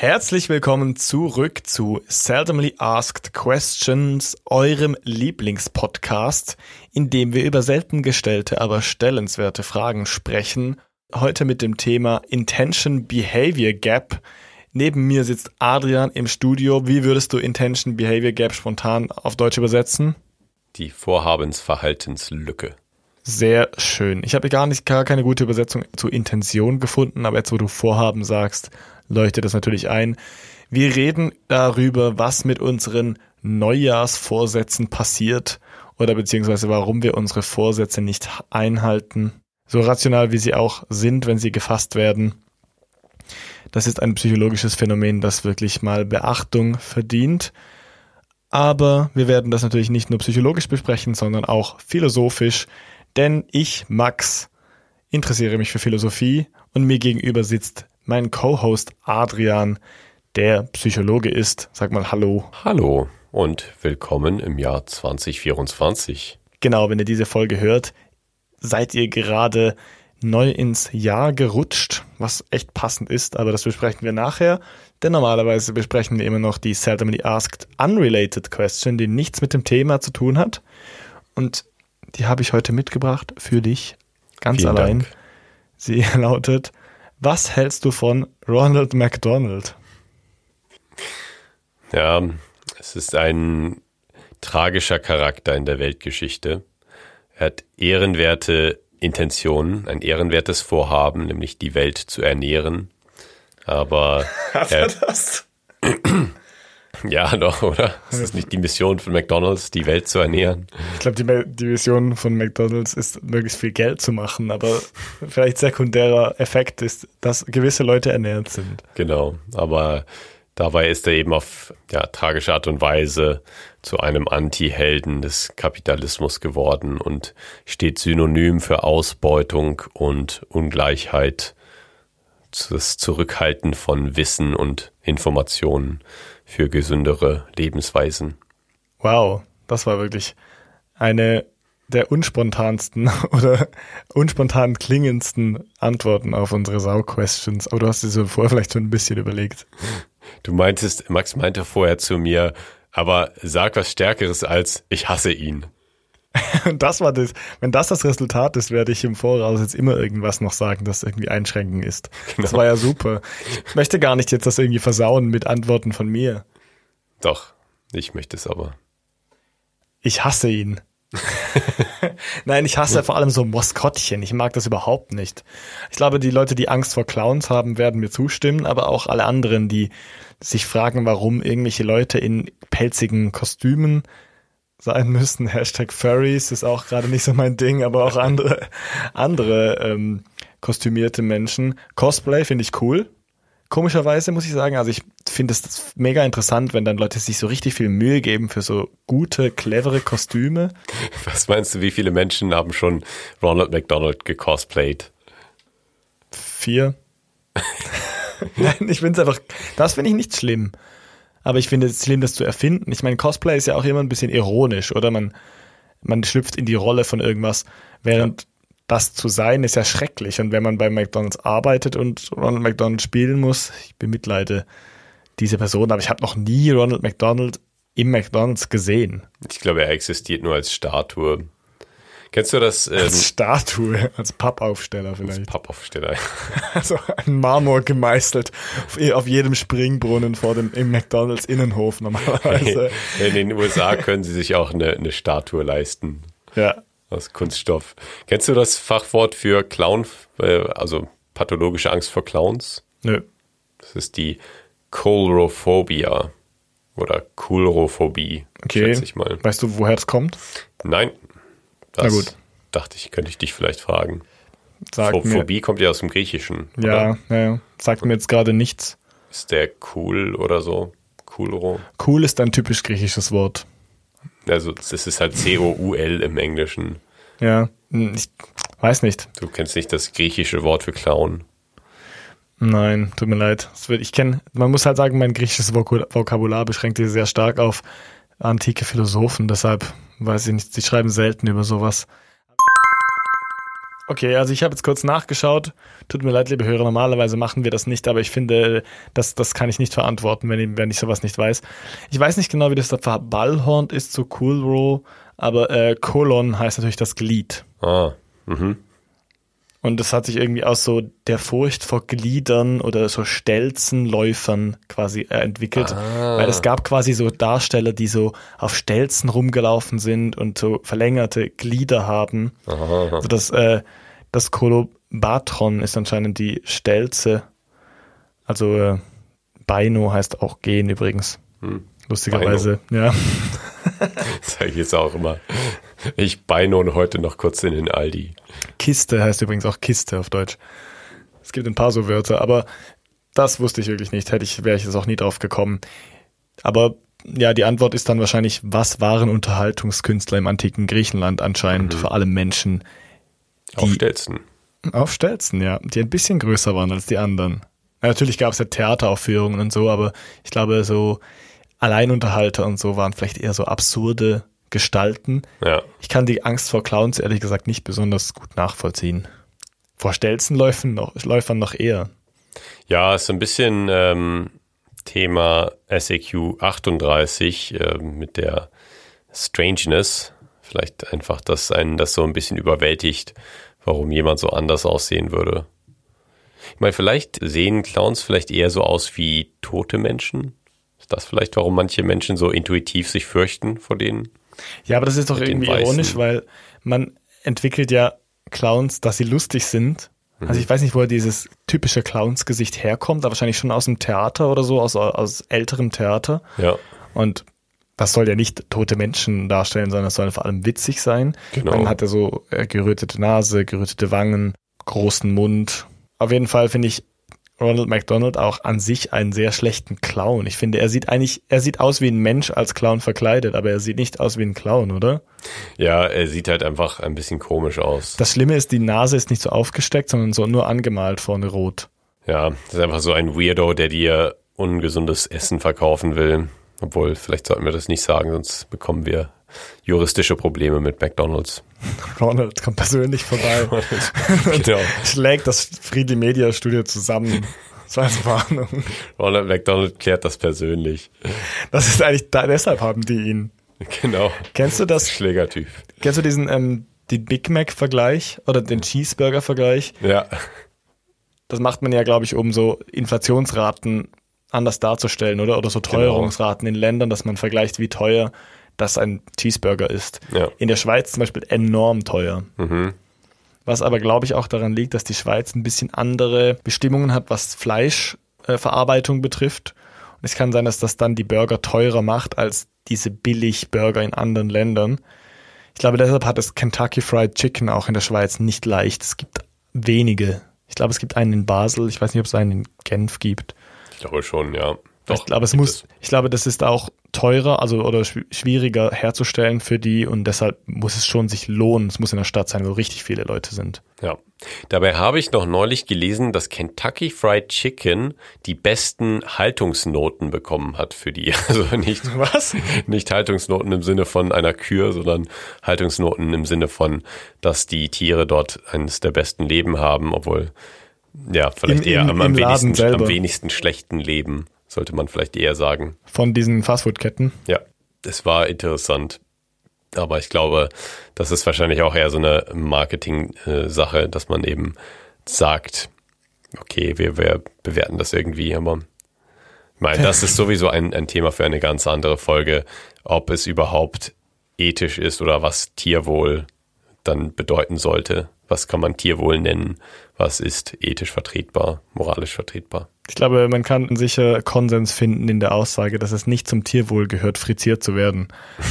Herzlich willkommen zurück zu Seldomly Asked Questions, eurem Lieblingspodcast, in dem wir über selten gestellte, aber stellenswerte Fragen sprechen. Heute mit dem Thema Intention Behavior Gap. Neben mir sitzt Adrian im Studio. Wie würdest du Intention Behavior Gap spontan auf Deutsch übersetzen? Die Vorhabensverhaltenslücke. Sehr schön. Ich habe gar nicht gar keine gute Übersetzung zu Intention gefunden, aber jetzt, wo du Vorhaben sagst, leuchtet das natürlich ein. Wir reden darüber, was mit unseren Neujahrsvorsätzen passiert oder beziehungsweise warum wir unsere Vorsätze nicht einhalten. So rational wie sie auch sind, wenn sie gefasst werden. Das ist ein psychologisches Phänomen, das wirklich mal Beachtung verdient. Aber wir werden das natürlich nicht nur psychologisch besprechen, sondern auch philosophisch. Denn ich, Max, interessiere mich für Philosophie und mir gegenüber sitzt mein Co-Host Adrian, der Psychologe ist. Sag mal Hallo. Hallo und willkommen im Jahr 2024. Genau, wenn ihr diese Folge hört, seid ihr gerade neu ins Jahr gerutscht, was echt passend ist, aber das besprechen wir nachher. Denn normalerweise besprechen wir immer noch die Seldomly Asked Unrelated Question, die nichts mit dem Thema zu tun hat. Und die habe ich heute mitgebracht für dich, ganz Vielen allein. Dank. Sie lautet, was hältst du von Ronald McDonald? Ja, es ist ein tragischer Charakter in der Weltgeschichte. Er hat ehrenwerte Intentionen, ein ehrenwertes Vorhaben, nämlich die Welt zu ernähren. Aber er, das? ja, doch, oder? Es ist nicht die Mission von McDonald's, die Welt zu ernähren. Ich glaube, die, die Vision von McDonalds ist, möglichst viel Geld zu machen, aber vielleicht sekundärer Effekt ist, dass gewisse Leute ernährt sind. Genau, aber dabei ist er eben auf ja, tragische Art und Weise zu einem Anti-Helden des Kapitalismus geworden und steht synonym für Ausbeutung und Ungleichheit, das Zurückhalten von Wissen und Informationen für gesündere Lebensweisen. Wow, das war wirklich eine der unspontansten oder unspontan klingendsten Antworten auf unsere Sau-Questions. Aber du hast dir so vorher vielleicht schon ein bisschen überlegt. Du meintest, Max meinte vorher zu mir, aber sag was Stärkeres als ich hasse ihn. Und das war das, wenn das das Resultat ist, werde ich im Voraus jetzt immer irgendwas noch sagen, das irgendwie einschränken ist. Das war ja super. Ich möchte gar nicht jetzt das irgendwie versauen mit Antworten von mir. Doch, ich möchte es aber. Ich hasse ihn. Nein, ich hasse vor allem so Maskottchen. Ich mag das überhaupt nicht. Ich glaube, die Leute, die Angst vor Clowns haben, werden mir zustimmen, aber auch alle anderen, die sich fragen, warum irgendwelche Leute in pelzigen Kostümen sein müssen. Hashtag Furries ist auch gerade nicht so mein Ding, aber auch andere, andere ähm, kostümierte Menschen. Cosplay finde ich cool. Komischerweise muss ich sagen, also ich finde es mega interessant, wenn dann Leute sich so richtig viel Mühe geben für so gute, clevere Kostüme. Was meinst du, wie viele Menschen haben schon Ronald McDonald gecosplayt? Vier. Nein, ich finde es einfach, das finde ich nicht schlimm. Aber ich finde es schlimm, das zu erfinden. Ich meine, Cosplay ist ja auch immer ein bisschen ironisch, oder? Man, man schlüpft in die Rolle von irgendwas, während das zu sein ist ja schrecklich. Und wenn man bei McDonalds arbeitet und Ronald McDonald spielen muss, ich bemitleide diese Person, aber ich habe noch nie Ronald McDonald im McDonalds gesehen. Ich glaube, er existiert nur als Statue. Kennst du das? Ähm, Als Statue, als Pappaufsteller vielleicht. Pappaufsteller. Also ein Marmor gemeißelt auf, jedem Springbrunnen vor dem im McDonalds Innenhof normalerweise. In den USA können sie sich auch eine, eine Statue leisten Ja. aus Kunststoff. Kennst du das Fachwort für Clown, äh, also pathologische Angst vor Clowns? Nö. Das ist die Coulrophobia oder Coulrophobie, Okay. schätze ich mal. Weißt du, woher das kommt? Nein. Das Na gut. dachte ich, könnte ich dich vielleicht fragen. Sag Pho- mir. Phobie kommt ja aus dem Griechischen. oder? Ja, ja, ja. Sagt mir jetzt gerade nichts. Ist der cool oder so? Coolro. Cool ist ein typisch griechisches Wort. Also das ist halt C-O-U-L im Englischen. Ja. Hm, Ich weiß nicht. Du kennst nicht das griechische Wort für Clown. Nein, tut mir leid. Es Ich kenne, man muss halt sagen, mein griechisches Vokabular beschränkt sich sehr stark auf antike Philosophen. Deshalb weiß ich nicht, sie schreiben selten über sowas. Okay, also ich habe jetzt kurz nachgeschaut. Tut mir leid, liebe Hörer, normalerweise machen wir das nicht, aber ich finde, das, das kann ich nicht verantworten, wenn ich, wenn ich sowas nicht weiß. Ich weiß nicht genau, wie das da verballhornt ist zu Cool Row, aber äh, Kolon heißt natürlich das Glied. Ah, mhm. Und das hat sich irgendwie aus so der Furcht vor Gliedern oder so Stelzenläufern quasi äh, entwickelt. Ah. Weil es gab quasi so Darsteller, die so auf Stelzen rumgelaufen sind und so verlängerte Glieder haben. Aha. Also das, äh, das Kolobatron ist anscheinend die Stelze. Also äh, Beino heißt auch gehen übrigens. Hm. Lustigerweise, ja. Sag ich jetzt auch immer. Ich beinon heute noch kurz in den Aldi. Kiste heißt übrigens auch Kiste auf Deutsch. Es gibt ein paar so Wörter, aber das wusste ich wirklich nicht. Hätte ich, wäre ich jetzt auch nie drauf gekommen. Aber ja, die Antwort ist dann wahrscheinlich, was waren Unterhaltungskünstler im antiken Griechenland anscheinend, vor allem Menschen Auf Die- Stelzen. auf Stelzen, ja, die ein bisschen größer waren als die anderen. Natürlich gab es ja Theateraufführungen und so, aber ich glaube, so Alleinunterhalter und so waren vielleicht eher so absurde Gestalten. Ja. Ich kann die Angst vor Clowns ehrlich gesagt nicht besonders gut nachvollziehen. Vor Stelzenläufern noch, Läufern noch eher. Ja, ist ein bisschen ähm, Thema SAQ 38 äh, mit der Strangeness. Vielleicht einfach, dass einen das so ein bisschen überwältigt, warum jemand so anders aussehen würde. Ich meine, vielleicht sehen Clowns vielleicht eher so aus wie tote Menschen. Ist das vielleicht, warum manche Menschen so intuitiv sich fürchten vor denen? Ja, aber das ist doch irgendwie ironisch, weil man entwickelt ja Clowns, dass sie lustig sind. Also ich weiß nicht, wo dieses typische Clowns-Gesicht herkommt, aber wahrscheinlich schon aus dem Theater oder so, aus, aus älterem Theater. Ja, Und das soll ja nicht tote Menschen darstellen, sondern es soll vor allem witzig sein. Genau. Man hat ja so äh, gerötete Nase, gerötete Wangen, großen Mund. Auf jeden Fall finde ich Ronald McDonald auch an sich einen sehr schlechten Clown. Ich finde, er sieht eigentlich, er sieht aus wie ein Mensch als Clown verkleidet, aber er sieht nicht aus wie ein Clown, oder? ja, er sieht halt einfach ein bisschen komisch aus. Das Schlimme ist, die Nase ist nicht so aufgesteckt, sondern so nur angemalt vorne rot. Ja, das ist einfach so ein Weirdo, der dir ungesundes Essen verkaufen will. Obwohl, vielleicht sollten wir das nicht sagen, sonst bekommen wir juristische Probleme mit McDonalds. Ronald kommt persönlich vorbei, genau. schlägt das Friedli Media Studio zusammen. Das war als Warnung. Ronald McDonald klärt das persönlich. Das ist eigentlich, da, deshalb haben die ihn. Genau. Kennst du das? Schlägertyp. Kennst du diesen, ähm, den Big Mac Vergleich oder den Cheeseburger Vergleich? Ja. Das macht man ja, glaube ich, um so Inflationsraten anders darzustellen, oder? Oder so Teuerungsraten in Ländern, dass man vergleicht, wie teuer das ein Cheeseburger ist. Ja. In der Schweiz zum Beispiel enorm teuer. Mhm. Was aber, glaube ich, auch daran liegt, dass die Schweiz ein bisschen andere Bestimmungen hat, was Fleischverarbeitung betrifft. Und es kann sein, dass das dann die Burger teurer macht als diese Billig-Burger in anderen Ländern. Ich glaube, deshalb hat es Kentucky Fried Chicken auch in der Schweiz nicht leicht. Es gibt wenige. Ich glaube, es gibt einen in Basel. Ich weiß nicht, ob es einen in Genf gibt. Ich glaube schon, ja. Ich glaube, es muss, ich glaube, das ist auch teurer, also oder schw- schwieriger herzustellen für die und deshalb muss es schon sich lohnen. Es muss in der Stadt sein, wo richtig viele Leute sind. Ja. Dabei habe ich noch neulich gelesen, dass Kentucky Fried Chicken die besten Haltungsnoten bekommen hat für die. Also nicht, Was? nicht Haltungsnoten im Sinne von einer Kür, sondern Haltungsnoten im Sinne von, dass die Tiere dort eines der besten Leben haben, obwohl, ja, vielleicht Im- eher im- am, im wenigsten, am wenigsten schlechten Leben, sollte man vielleicht eher sagen. Von diesen Fastfood-Ketten. Ja, es war interessant. Aber ich glaube, das ist wahrscheinlich auch eher so eine Marketing-Sache, dass man eben sagt, okay, wir, wir bewerten das irgendwie, aber ich meine, das ist sowieso ein, ein Thema für eine ganz andere Folge, ob es überhaupt ethisch ist oder was Tierwohl dann bedeuten sollte. Was kann man Tierwohl nennen? Was ist ethisch vertretbar, moralisch vertretbar? Ich glaube, man kann sicher Konsens finden in der Aussage, dass es nicht zum Tierwohl gehört, frittiert zu werden.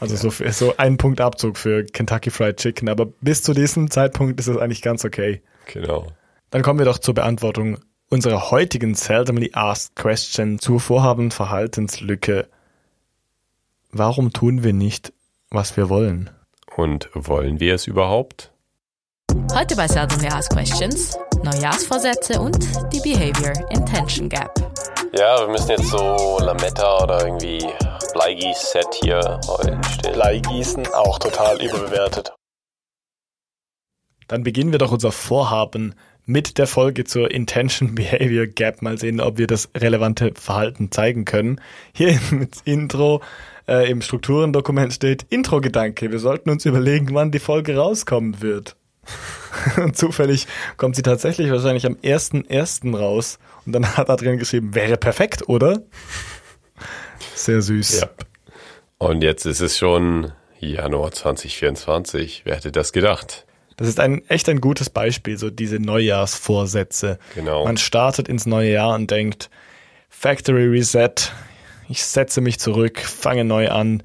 Also so, für- so ein Punkt Abzug für Kentucky Fried Chicken, aber bis zu diesem Zeitpunkt ist es eigentlich ganz okay. Genau. Dann kommen wir doch zur Beantwortung unserer heutigen Seldomly Asked Question zur Vorhaben-Verhaltenslücke. Warum tun wir nicht, was wir wollen? Und wollen wir es überhaupt? Heute bei Seldomly Asked Questions Neujahrsvorsätze und die Behavior Intention Gap. Ja, wir müssen jetzt so Lametta oder irgendwie Bleigieß-Set hier hinstellen. Bleigießen auch total überbewertet. Dann beginnen wir doch unser Vorhaben mit der Folge zur Intention Behavior Gap. Mal sehen, ob wir das relevante Verhalten zeigen können. Hier im Intro äh, im Strukturendokument steht Intro-Gedanke. Wir sollten uns überlegen, wann die Folge rauskommen wird. Und zufällig kommt sie tatsächlich wahrscheinlich am 1.1. raus. Und dann hat er drin geschrieben, wäre perfekt, oder? Sehr süß. Ja. Und jetzt ist es schon Januar 2024. Wer hätte das gedacht? Das ist ein echt ein gutes Beispiel, so diese Neujahrsvorsätze. Genau. Man startet ins neue Jahr und denkt, Factory Reset, ich setze mich zurück, fange neu an.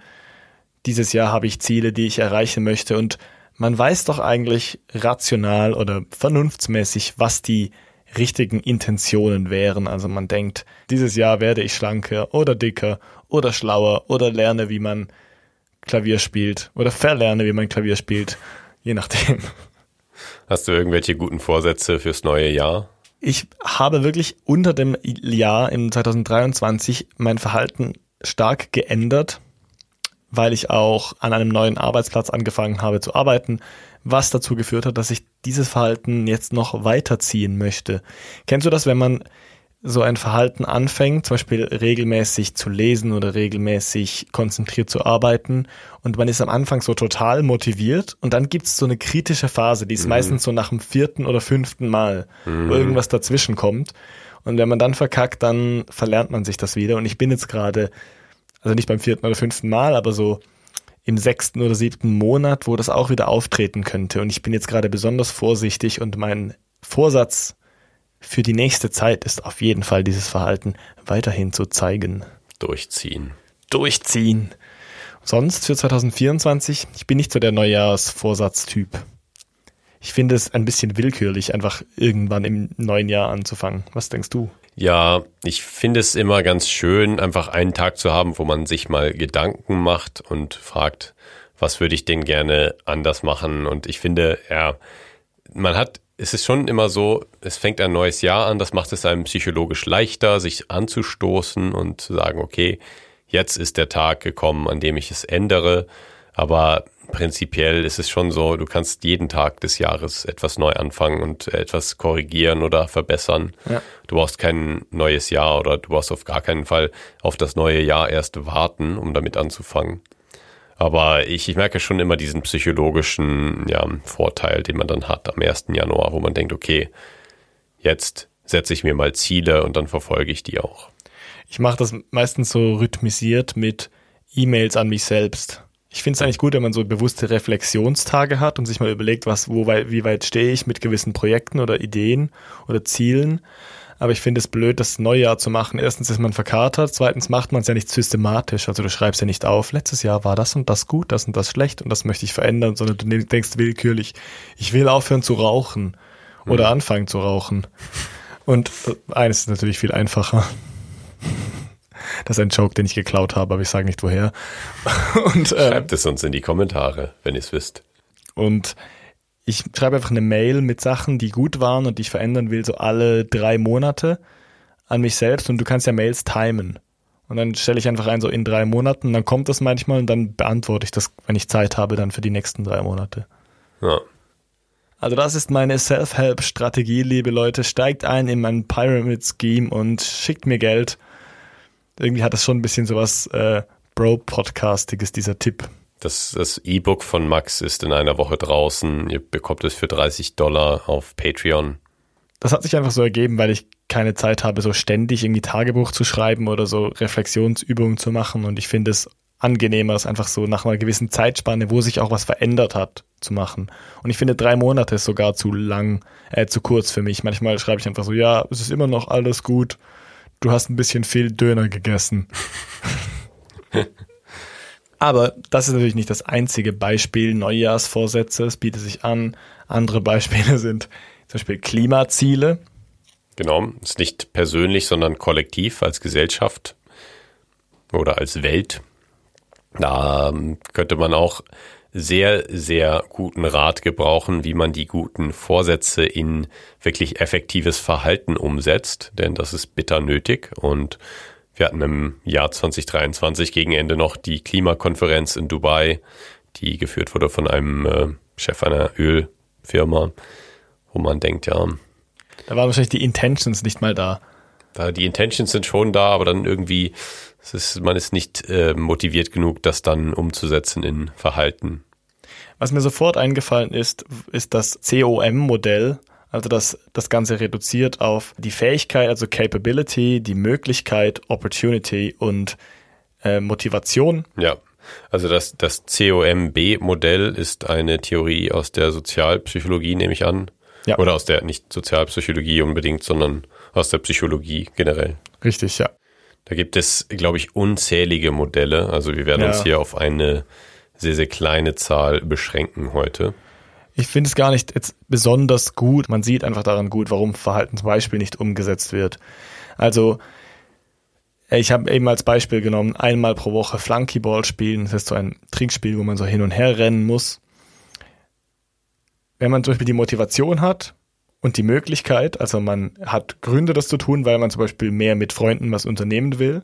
Dieses Jahr habe ich Ziele, die ich erreichen möchte und man weiß doch eigentlich rational oder vernunftsmäßig, was die richtigen Intentionen wären. Also man denkt, dieses Jahr werde ich schlanker oder dicker oder schlauer oder lerne, wie man Klavier spielt oder verlerne, wie man Klavier spielt, je nachdem. Hast du irgendwelche guten Vorsätze fürs neue Jahr? Ich habe wirklich unter dem Jahr im 2023 mein Verhalten stark geändert, weil ich auch an einem neuen Arbeitsplatz angefangen habe zu arbeiten, was dazu geführt hat, dass ich dieses Verhalten jetzt noch weiterziehen möchte. Kennst du das, wenn man so ein Verhalten anfängt, zum Beispiel regelmäßig zu lesen oder regelmäßig konzentriert zu arbeiten und man ist am Anfang so total motiviert und dann gibt es so eine kritische Phase, die ist mhm. meistens so nach dem vierten oder fünften Mal, mhm. wo irgendwas dazwischen kommt und wenn man dann verkackt, dann verlernt man sich das wieder und ich bin jetzt gerade, also nicht beim vierten oder fünften Mal, aber so im sechsten oder siebten Monat, wo das auch wieder auftreten könnte und ich bin jetzt gerade besonders vorsichtig und mein Vorsatz für die nächste Zeit ist auf jeden Fall dieses Verhalten weiterhin zu zeigen. Durchziehen. Durchziehen. Sonst für 2024, ich bin nicht so der Neujahrsvorsatztyp. Ich finde es ein bisschen willkürlich, einfach irgendwann im neuen Jahr anzufangen. Was denkst du? Ja, ich finde es immer ganz schön, einfach einen Tag zu haben, wo man sich mal Gedanken macht und fragt, was würde ich denn gerne anders machen? Und ich finde, ja, man hat es ist schon immer so, es fängt ein neues Jahr an, das macht es einem psychologisch leichter, sich anzustoßen und zu sagen, okay, jetzt ist der Tag gekommen, an dem ich es ändere. Aber prinzipiell ist es schon so, du kannst jeden Tag des Jahres etwas neu anfangen und etwas korrigieren oder verbessern. Ja. Du brauchst kein neues Jahr oder du brauchst auf gar keinen Fall auf das neue Jahr erst warten, um damit anzufangen. Aber ich, ich merke schon immer diesen psychologischen ja, Vorteil, den man dann hat am 1. Januar, wo man denkt, okay, jetzt setze ich mir mal Ziele und dann verfolge ich die auch. Ich mache das meistens so rhythmisiert mit E-Mails an mich selbst. Ich finde es eigentlich gut, wenn man so bewusste Reflexionstage hat und sich mal überlegt, was, wo, wie weit stehe ich mit gewissen Projekten oder Ideen oder Zielen. Aber ich finde es blöd, das Neujahr zu machen. Erstens ist man verkatert, zweitens macht man es ja nicht systematisch. Also du schreibst ja nicht auf, letztes Jahr war das und das gut, das und das schlecht und das möchte ich verändern, sondern du denkst willkürlich, ich will aufhören zu rauchen oder mhm. anfangen zu rauchen. Und eines ist natürlich viel einfacher. Das ist ein Joke, den ich geklaut habe, aber ich sage nicht woher. Und, äh, Schreibt es uns in die Kommentare, wenn ihr es wisst. Und ich schreibe einfach eine Mail mit Sachen, die gut waren und die ich verändern will, so alle drei Monate an mich selbst und du kannst ja Mails timen. Und dann stelle ich einfach ein, so in drei Monaten, dann kommt das manchmal und dann beantworte ich das, wenn ich Zeit habe, dann für die nächsten drei Monate. Ja. Also das ist meine Self-Help-Strategie, liebe Leute. Steigt ein in mein Pyramid-Scheme und schickt mir Geld. Irgendwie hat das schon ein bisschen sowas äh, Bro-Podcastiges, dieser Tipp. Das, das E-Book von Max ist in einer Woche draußen. Ihr bekommt es für 30 Dollar auf Patreon. Das hat sich einfach so ergeben, weil ich keine Zeit habe, so ständig irgendwie Tagebuch zu schreiben oder so Reflexionsübungen zu machen. Und ich finde es angenehmer, es einfach so nach einer gewissen Zeitspanne, wo sich auch was verändert hat, zu machen. Und ich finde drei Monate ist sogar zu lang, äh, zu kurz für mich. Manchmal schreibe ich einfach so, ja, es ist immer noch alles gut. Du hast ein bisschen viel Döner gegessen. Aber das ist natürlich nicht das einzige Beispiel Neujahrsvorsätze. Es bietet sich an. Andere Beispiele sind zum Beispiel Klimaziele. Genau, ist nicht persönlich, sondern kollektiv als Gesellschaft oder als Welt. Da ähm, könnte man auch sehr, sehr guten Rat gebrauchen, wie man die guten Vorsätze in wirklich effektives Verhalten umsetzt, denn das ist bitter nötig und wir hatten im Jahr 2023 gegen Ende noch die Klimakonferenz in Dubai, die geführt wurde von einem äh, Chef einer Öl Firma, wo man denkt, ja. Da waren wahrscheinlich die Intentions nicht mal da. Da die Intentions sind schon da, aber dann irgendwie, ist, man ist nicht äh, motiviert genug, das dann umzusetzen in Verhalten. Was mir sofort eingefallen ist, ist das COM-Modell, also das, das Ganze reduziert auf die Fähigkeit, also Capability, die Möglichkeit, Opportunity und äh, Motivation. Ja. Also das, das COMB-Modell ist eine Theorie aus der Sozialpsychologie, nehme ich an. Ja. Oder aus der, nicht Sozialpsychologie unbedingt, sondern aus der Psychologie generell. Richtig, ja. Da gibt es, glaube ich, unzählige Modelle. Also wir werden ja. uns hier auf eine sehr, sehr kleine Zahl beschränken heute. Ich finde es gar nicht jetzt besonders gut. Man sieht einfach daran gut, warum Verhalten zum Beispiel nicht umgesetzt wird. Also ich habe eben als Beispiel genommen, einmal pro Woche Flunkyball spielen. Das ist so ein Trinkspiel, wo man so hin und her rennen muss. Wenn man zum Beispiel die Motivation hat und die Möglichkeit, also man hat Gründe, das zu tun, weil man zum Beispiel mehr mit Freunden was unternehmen will.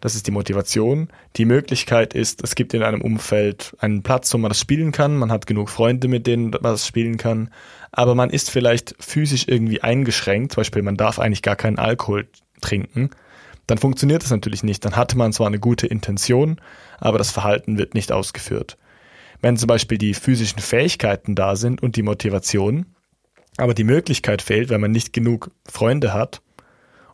Das ist die Motivation. Die Möglichkeit ist, es gibt in einem Umfeld einen Platz, wo man das spielen kann. Man hat genug Freunde, mit denen man das spielen kann. Aber man ist vielleicht physisch irgendwie eingeschränkt. Zum Beispiel, man darf eigentlich gar keinen Alkohol trinken dann funktioniert das natürlich nicht. Dann hatte man zwar eine gute Intention, aber das Verhalten wird nicht ausgeführt. Wenn zum Beispiel die physischen Fähigkeiten da sind und die Motivation, aber die Möglichkeit fehlt, weil man nicht genug Freunde hat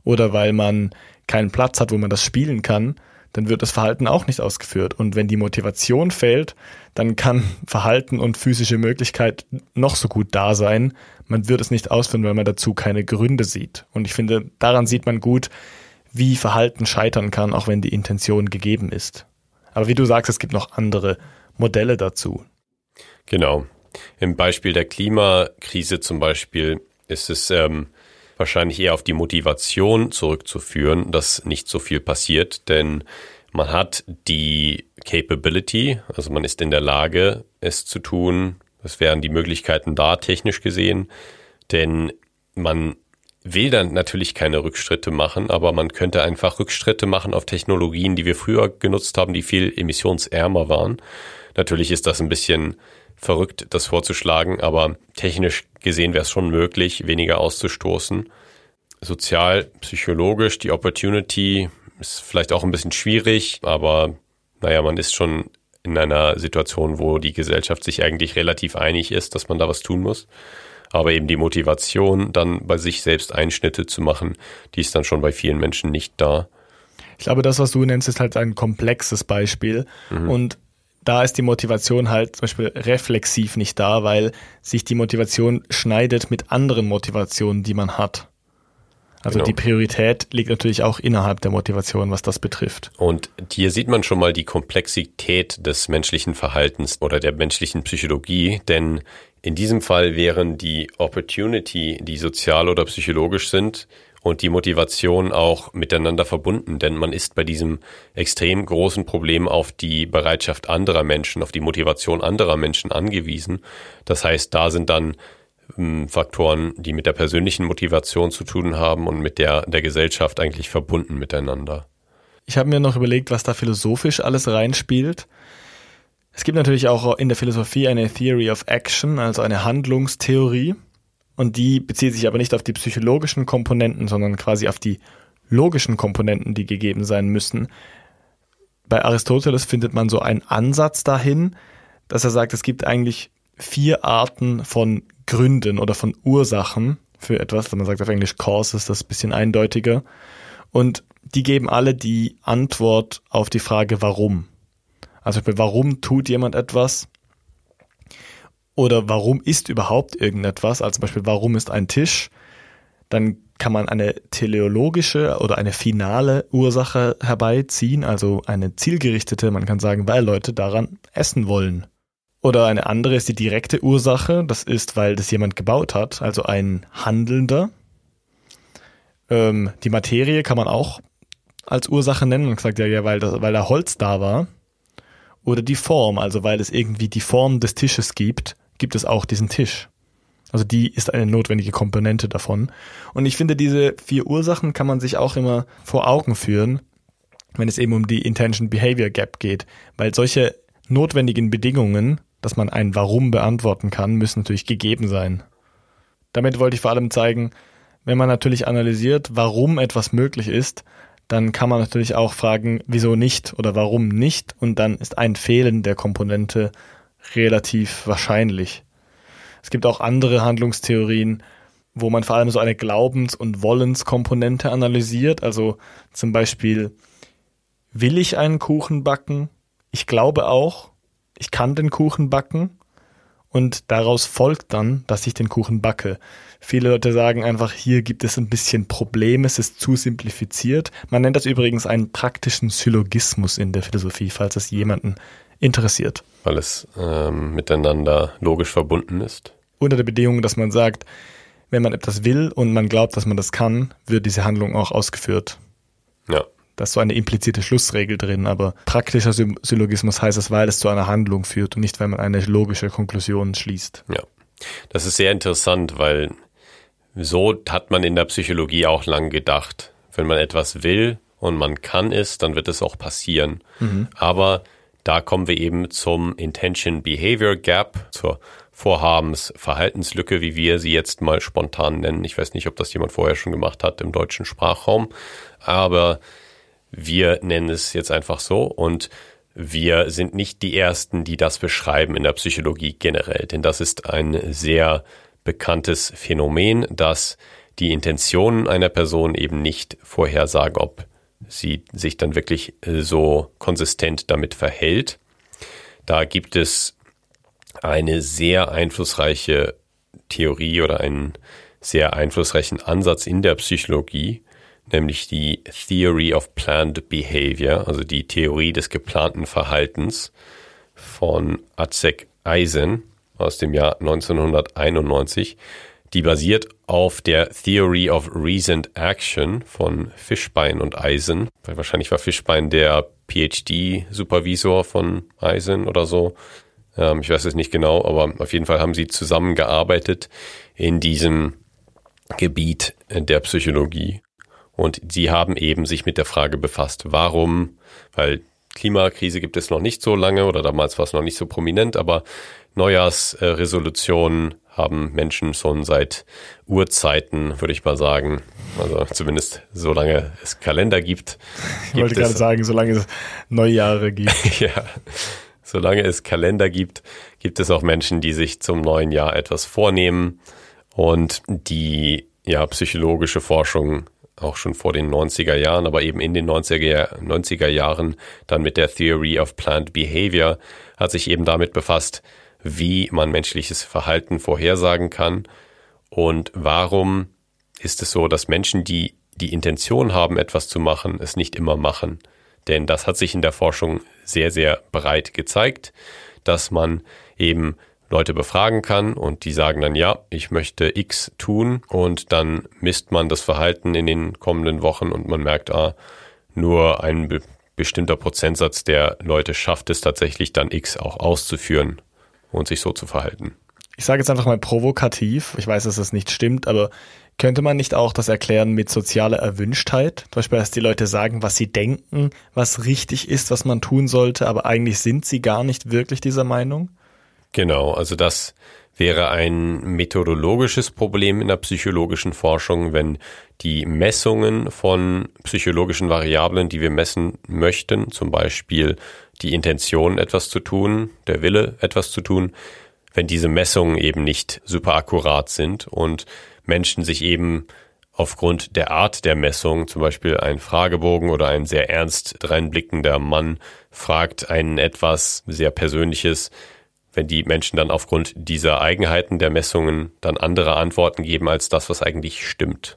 oder weil man keinen Platz hat, wo man das spielen kann, dann wird das Verhalten auch nicht ausgeführt. Und wenn die Motivation fehlt, dann kann Verhalten und physische Möglichkeit noch so gut da sein. Man wird es nicht ausführen, weil man dazu keine Gründe sieht. Und ich finde, daran sieht man gut, wie Verhalten scheitern kann, auch wenn die Intention gegeben ist. Aber wie du sagst, es gibt noch andere Modelle dazu. Genau. Im Beispiel der Klimakrise zum Beispiel ist es ähm, wahrscheinlich eher auf die Motivation zurückzuführen, dass nicht so viel passiert, denn man hat die Capability, also man ist in der Lage, es zu tun. Es wären die Möglichkeiten da, technisch gesehen, denn man will dann natürlich keine Rückschritte machen, aber man könnte einfach Rückschritte machen auf Technologien, die wir früher genutzt haben, die viel emissionsärmer waren. Natürlich ist das ein bisschen verrückt, das vorzuschlagen, aber technisch gesehen wäre es schon möglich, weniger auszustoßen. Sozial, psychologisch, die Opportunity ist vielleicht auch ein bisschen schwierig, aber naja, man ist schon in einer Situation, wo die Gesellschaft sich eigentlich relativ einig ist, dass man da was tun muss aber eben die Motivation, dann bei sich selbst Einschnitte zu machen, die ist dann schon bei vielen Menschen nicht da. Ich glaube, das, was du nennst, ist halt ein komplexes Beispiel. Mhm. Und da ist die Motivation halt zum Beispiel reflexiv nicht da, weil sich die Motivation schneidet mit anderen Motivationen, die man hat. Also genau. die Priorität liegt natürlich auch innerhalb der Motivation, was das betrifft. Und hier sieht man schon mal die Komplexität des menschlichen Verhaltens oder der menschlichen Psychologie, denn in diesem Fall wären die Opportunity, die sozial oder psychologisch sind, und die Motivation auch miteinander verbunden, denn man ist bei diesem extrem großen Problem auf die Bereitschaft anderer Menschen, auf die Motivation anderer Menschen angewiesen. Das heißt, da sind dann ähm, Faktoren, die mit der persönlichen Motivation zu tun haben und mit der der Gesellschaft eigentlich verbunden miteinander. Ich habe mir noch überlegt, was da philosophisch alles reinspielt. Es gibt natürlich auch in der Philosophie eine Theory of Action, also eine Handlungstheorie. Und die bezieht sich aber nicht auf die psychologischen Komponenten, sondern quasi auf die logischen Komponenten, die gegeben sein müssen. Bei Aristoteles findet man so einen Ansatz dahin, dass er sagt, es gibt eigentlich vier Arten von Gründen oder von Ursachen für etwas. Also man sagt auf Englisch Causes, das ist ein bisschen eindeutiger. Und die geben alle die Antwort auf die Frage, warum. Also warum tut jemand etwas? Oder warum ist überhaupt irgendetwas? Also zum Beispiel, warum ist ein Tisch? Dann kann man eine teleologische oder eine finale Ursache herbeiziehen, also eine zielgerichtete. Man kann sagen, weil Leute daran essen wollen. Oder eine andere ist die direkte Ursache. Das ist, weil das jemand gebaut hat, also ein Handelnder. Ähm, die Materie kann man auch als Ursache nennen. Man sagt ja, ja, weil, das, weil da Holz da war. Oder die Form, also weil es irgendwie die Form des Tisches gibt, gibt es auch diesen Tisch. Also die ist eine notwendige Komponente davon. Und ich finde, diese vier Ursachen kann man sich auch immer vor Augen führen, wenn es eben um die Intention Behavior Gap geht, weil solche notwendigen Bedingungen dass man ein Warum beantworten kann, müssen natürlich gegeben sein. Damit wollte ich vor allem zeigen, wenn man natürlich analysiert, warum etwas möglich ist, dann kann man natürlich auch fragen, wieso nicht oder warum nicht und dann ist ein Fehlen der Komponente relativ wahrscheinlich. Es gibt auch andere Handlungstheorien, wo man vor allem so eine Glaubens- und Wollenskomponente analysiert. Also zum Beispiel, will ich einen Kuchen backen? Ich glaube auch, ich kann den Kuchen backen und daraus folgt dann, dass ich den Kuchen backe. Viele Leute sagen einfach, hier gibt es ein bisschen Probleme, es ist zu simplifiziert. Man nennt das übrigens einen praktischen Syllogismus in der Philosophie, falls es jemanden interessiert. Weil es ähm, miteinander logisch verbunden ist. Unter der Bedingung, dass man sagt, wenn man etwas will und man glaubt, dass man das kann, wird diese Handlung auch ausgeführt. Ja. Da ist so eine implizite Schlussregel drin, aber praktischer Syllogismus heißt es, weil es zu einer Handlung führt und nicht, weil man eine logische Konklusion schließt. Ja. Das ist sehr interessant, weil so hat man in der Psychologie auch lang gedacht. Wenn man etwas will und man kann es, dann wird es auch passieren. Mhm. Aber da kommen wir eben zum Intention Behavior Gap, zur Vorhabens-Verhaltenslücke, wie wir sie jetzt mal spontan nennen. Ich weiß nicht, ob das jemand vorher schon gemacht hat im deutschen Sprachraum, aber wir nennen es jetzt einfach so und wir sind nicht die Ersten, die das beschreiben in der Psychologie generell, denn das ist ein sehr bekanntes Phänomen, dass die Intentionen einer Person eben nicht vorhersagen, ob sie sich dann wirklich so konsistent damit verhält. Da gibt es eine sehr einflussreiche Theorie oder einen sehr einflussreichen Ansatz in der Psychologie, nämlich die Theory of Planned Behavior, also die Theorie des geplanten Verhaltens von Acek Eisen aus dem Jahr 1991. Die basiert auf der Theory of Reasoned Action von Fischbein und Eisen. Weil wahrscheinlich war Fischbein der PhD-Supervisor von Eisen oder so. Ähm, ich weiß es nicht genau, aber auf jeden Fall haben sie zusammengearbeitet in diesem Gebiet der Psychologie. Und sie haben eben sich mit der Frage befasst, warum, weil Klimakrise gibt es noch nicht so lange oder damals war es noch nicht so prominent, aber Neujahrsresolutionen haben Menschen schon seit Urzeiten, würde ich mal sagen, also zumindest solange es Kalender gibt. Ich wollte gerade sagen, solange es Neujahre gibt. ja, solange es Kalender gibt, gibt es auch Menschen, die sich zum neuen Jahr etwas vornehmen und die ja psychologische Forschung auch schon vor den 90er Jahren, aber eben in den 90er, 90er Jahren dann mit der Theory of Planned Behavior hat sich eben damit befasst, wie man menschliches Verhalten vorhersagen kann? Und warum ist es so, dass Menschen, die die Intention haben, etwas zu machen, es nicht immer machen. Denn das hat sich in der Forschung sehr, sehr breit gezeigt, dass man eben Leute befragen kann und die sagen dann, ja, ich möchte X tun. Und dann misst man das Verhalten in den kommenden Wochen und man merkt, ah, nur ein be bestimmter Prozentsatz der Leute schafft es tatsächlich dann X auch auszuführen und sich so zu verhalten. Ich sage jetzt einfach mal provokativ, ich weiß, dass das nicht stimmt, aber könnte man nicht auch das erklären mit sozialer Erwünschtheit? Zum Beispiel, dass die Leute sagen, was sie denken, was richtig ist, was man tun sollte, aber eigentlich sind sie gar nicht wirklich dieser Meinung? Genau, also das wäre ein methodologisches Problem in der psychologischen Forschung, wenn die Messungen von psychologischen Variablen, die wir messen möchten, zum Beispiel die Intention, etwas zu tun, der Wille, etwas zu tun, wenn diese Messungen eben nicht super akkurat sind und Menschen sich eben aufgrund der Art der Messung, zum Beispiel ein Fragebogen oder ein sehr ernst dreinblickender Mann fragt einen etwas sehr Persönliches, wenn die Menschen dann aufgrund dieser Eigenheiten der Messungen dann andere Antworten geben als das, was eigentlich stimmt.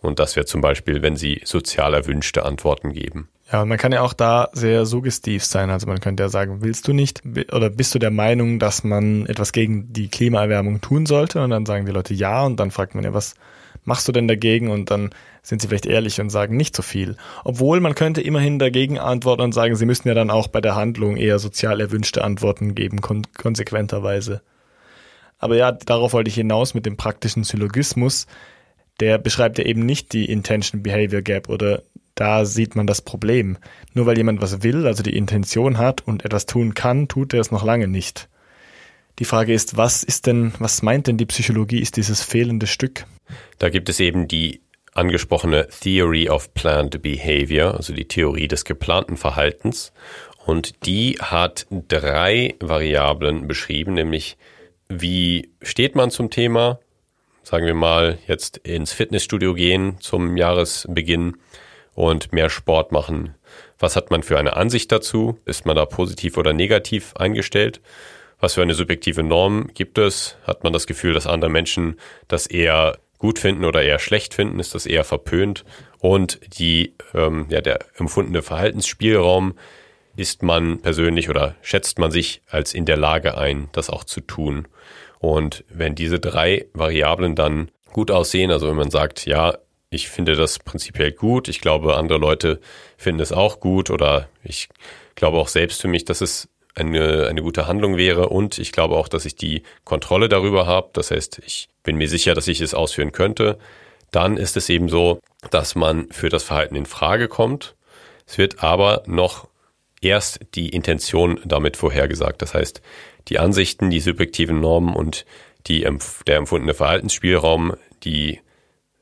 Und das wäre zum Beispiel, wenn sie sozial erwünschte Antworten geben. Ja, und man kann ja auch da sehr suggestiv sein. Also man könnte ja sagen, willst du nicht oder bist du der Meinung, dass man etwas gegen die Klimaerwärmung tun sollte? Und dann sagen die Leute ja und dann fragt man ja, was machst du denn dagegen? Und dann sind sie vielleicht ehrlich und sagen nicht so viel. Obwohl man könnte immerhin dagegen antworten und sagen, sie müssen ja dann auch bei der Handlung eher sozial erwünschte Antworten geben, kon konsequenterweise. Aber ja, darauf wollte ich hinaus mit dem praktischen Syllogismus. Der beschreibt ja eben nicht die Intention Behavior Gap oder da sieht man das Problem. Nur weil jemand was will, also die Intention hat und etwas tun kann, tut er es noch lange nicht. Die Frage ist, was ist denn, was meint denn die Psychologie, ist dieses fehlende Stück? Da gibt es eben die angesprochene Theory of Planned Behavior, also die Theorie des geplanten Verhaltens. Und die hat drei Variablen beschrieben, nämlich wie steht man zum Thema, sagen wir mal, jetzt ins Fitnessstudio gehen zum Jahresbeginn und mehr Sport machen. Was hat man für eine Ansicht dazu? Ist man da positiv oder negativ eingestellt? Was für eine subjektive Norm gibt es? Hat man das Gefühl, dass andere Menschen das eher gut finden oder eher schlecht finden? Ist das eher verpönt? Und die, ähm, ja, der empfundene Verhaltensspielraum, ist man persönlich oder schätzt man sich als in der Lage ein, das auch zu tun? Und wenn diese drei Variablen dann gut aussehen, also wenn man sagt, ja, ich finde das prinzipiell gut, ich glaube, andere Leute finden es auch gut oder ich glaube auch selbst für mich, dass es eine, eine gute Handlung wäre und ich glaube auch, dass ich die Kontrolle darüber habe. Das heißt, ich bin mir sicher, dass ich es ausführen könnte. Dann ist es eben so, dass man für das Verhalten in Frage kommt. Es wird aber noch erst die Intention damit vorhergesagt. Das heißt, die Ansichten, die subjektiven Normen und die, der empfundene Verhaltensspielraum, die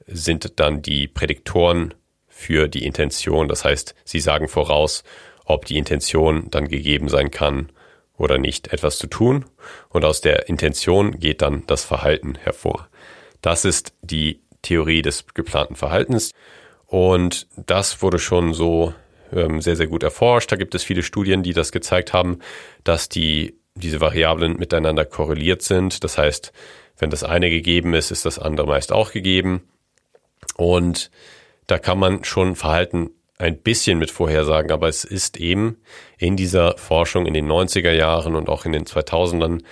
sind dann die Prädiktoren für die Intention. Das heißt, sie sagen voraus, ob die Intention dann gegeben sein kann oder nicht, etwas zu tun. Und aus der Intention geht dann das Verhalten hervor. Das ist die Theorie des geplanten Verhaltens. Und das wurde schon so ähm, sehr, sehr gut erforscht. Da gibt es viele Studien, die das gezeigt haben, dass die, diese Variablen miteinander korreliert sind. Das heißt, wenn das eine gegeben ist, ist das andere meist auch gegeben. Und da kann man schon Verhalten ein bisschen mit vorhersagen, aber es ist eben in dieser Forschung in den 90er Jahren und auch in den 2000ern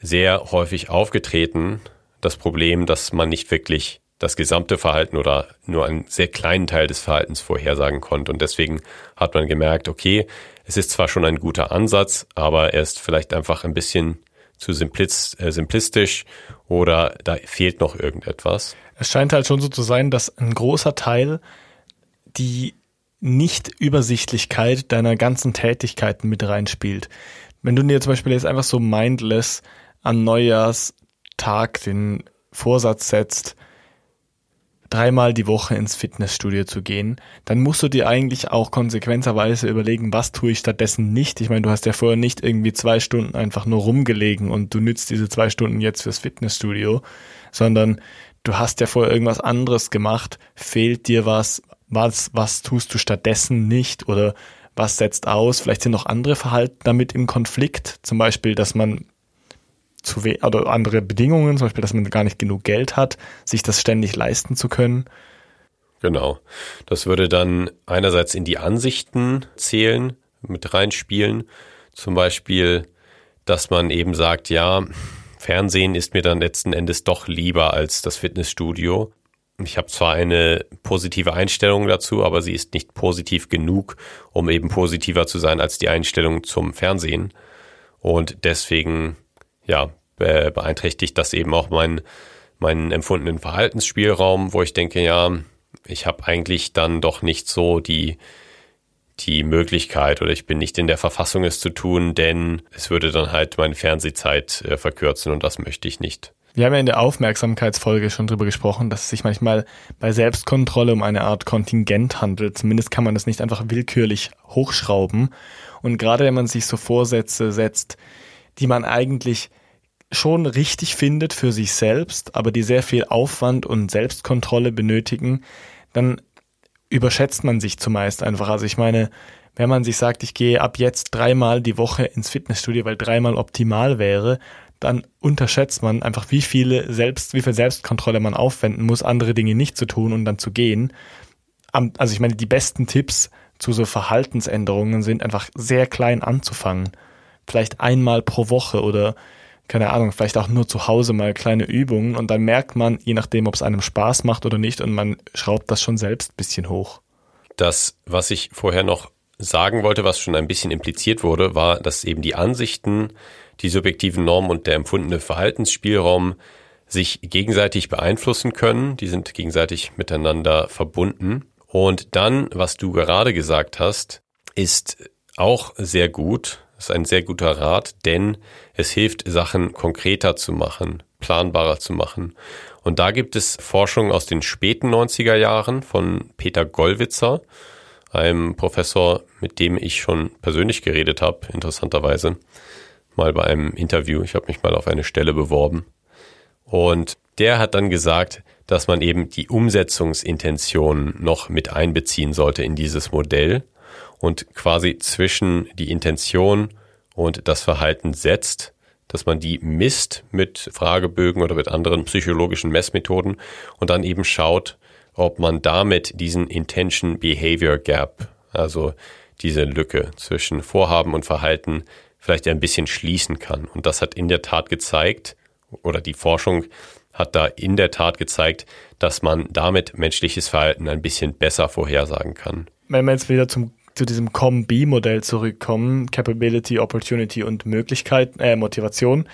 sehr häufig aufgetreten, das Problem, dass man nicht wirklich das gesamte Verhalten oder nur einen sehr kleinen Teil des Verhaltens vorhersagen konnte. Und deswegen hat man gemerkt, okay, es ist zwar schon ein guter Ansatz, aber er ist vielleicht einfach ein bisschen zu äh, simplistisch oder da fehlt noch irgendetwas. Es scheint halt schon so zu sein, dass ein großer Teil die nicht-Übersichtlichkeit deiner ganzen Tätigkeiten mit reinspielt. Wenn du dir zum Beispiel jetzt einfach so mindless an Neujahrstag den Vorsatz setzt, dreimal die Woche ins Fitnessstudio zu gehen, dann musst du dir eigentlich auch konsequenterweise überlegen, was tue ich stattdessen nicht. Ich meine, du hast ja vorher nicht irgendwie zwei Stunden einfach nur rumgelegen und du nützt diese zwei Stunden jetzt fürs Fitnessstudio, sondern du hast ja vorher irgendwas anderes gemacht, fehlt dir was, was, was tust du stattdessen nicht oder was setzt aus? Vielleicht sind noch andere Verhalten damit im Konflikt, zum Beispiel, dass man zu we oder andere Bedingungen, zum Beispiel, dass man gar nicht genug Geld hat, sich das ständig leisten zu können. Genau. Das würde dann einerseits in die Ansichten zählen, mit reinspielen. Zum Beispiel, dass man eben sagt, ja, Fernsehen ist mir dann letzten Endes doch lieber als das Fitnessstudio. Ich habe zwar eine positive Einstellung dazu, aber sie ist nicht positiv genug, um eben positiver zu sein als die Einstellung zum Fernsehen. Und deswegen, ja, beeinträchtigt das eben auch meinen, meinen empfundenen Verhaltensspielraum, wo ich denke, ja, ich habe eigentlich dann doch nicht so die, die Möglichkeit oder ich bin nicht in der Verfassung, es zu tun, denn es würde dann halt meine Fernsehzeit äh, verkürzen und das möchte ich nicht. Wir haben ja in der Aufmerksamkeitsfolge schon drüber gesprochen, dass es sich manchmal bei Selbstkontrolle um eine Art Kontingent handelt. Zumindest kann man das nicht einfach willkürlich hochschrauben. Und gerade wenn man sich so Vorsätze setzt, die man eigentlich schon richtig findet für sich selbst, aber die sehr viel Aufwand und Selbstkontrolle benötigen, dann überschätzt man sich zumeist einfach. Also ich meine, wenn man sich sagt, ich gehe ab jetzt dreimal die Woche ins Fitnessstudio, weil dreimal optimal wäre, dann unterschätzt man einfach, wie viele selbst, wie viel Selbstkontrolle man aufwenden muss, andere Dinge nicht zu tun und dann zu gehen. Also ich meine, die besten Tipps zu so Verhaltensänderungen sind einfach sehr klein anzufangen. Vielleicht einmal pro Woche oder keine Ahnung, vielleicht auch nur zu Hause mal kleine Übungen und dann merkt man, je nachdem, ob es einem Spaß macht oder nicht, und man schraubt das schon selbst ein bisschen hoch. Das, was ich vorher noch sagen wollte, was schon ein bisschen impliziert wurde, war, dass eben die Ansichten die subjektiven Normen und der empfundene Verhaltensspielraum sich gegenseitig beeinflussen können. Die sind gegenseitig miteinander verbunden. Und dann, was du gerade gesagt hast, ist auch sehr gut. Das ist ein sehr guter Rat, denn es hilft, Sachen konkreter zu machen, planbarer zu machen. Und da gibt es Forschung aus den späten 90er Jahren von Peter Gollwitzer, einem Professor, mit dem ich schon persönlich geredet habe, interessanterweise, mal bei einem Interview. Ich habe mich mal auf eine Stelle beworben. Und der hat dann gesagt, dass man eben die Umsetzungsintention noch mit einbeziehen sollte in dieses Modell und quasi zwischen die Intention und das Verhalten setzt, dass man die misst mit Fragebögen oder mit anderen psychologischen Messmethoden und dann eben schaut, ob man damit diesen Intention Behavior Gap, also diese Lücke zwischen Vorhaben und Verhalten vielleicht ein bisschen schließen kann. Und das hat in der Tat gezeigt, oder die Forschung hat da in der Tat gezeigt, dass man damit menschliches Verhalten ein bisschen besser vorhersagen kann. Wenn wir jetzt wieder zum zu diesem Com-B-Modell zurückkommen, Capability, Opportunity und Möglichkeit, äh, Motivation,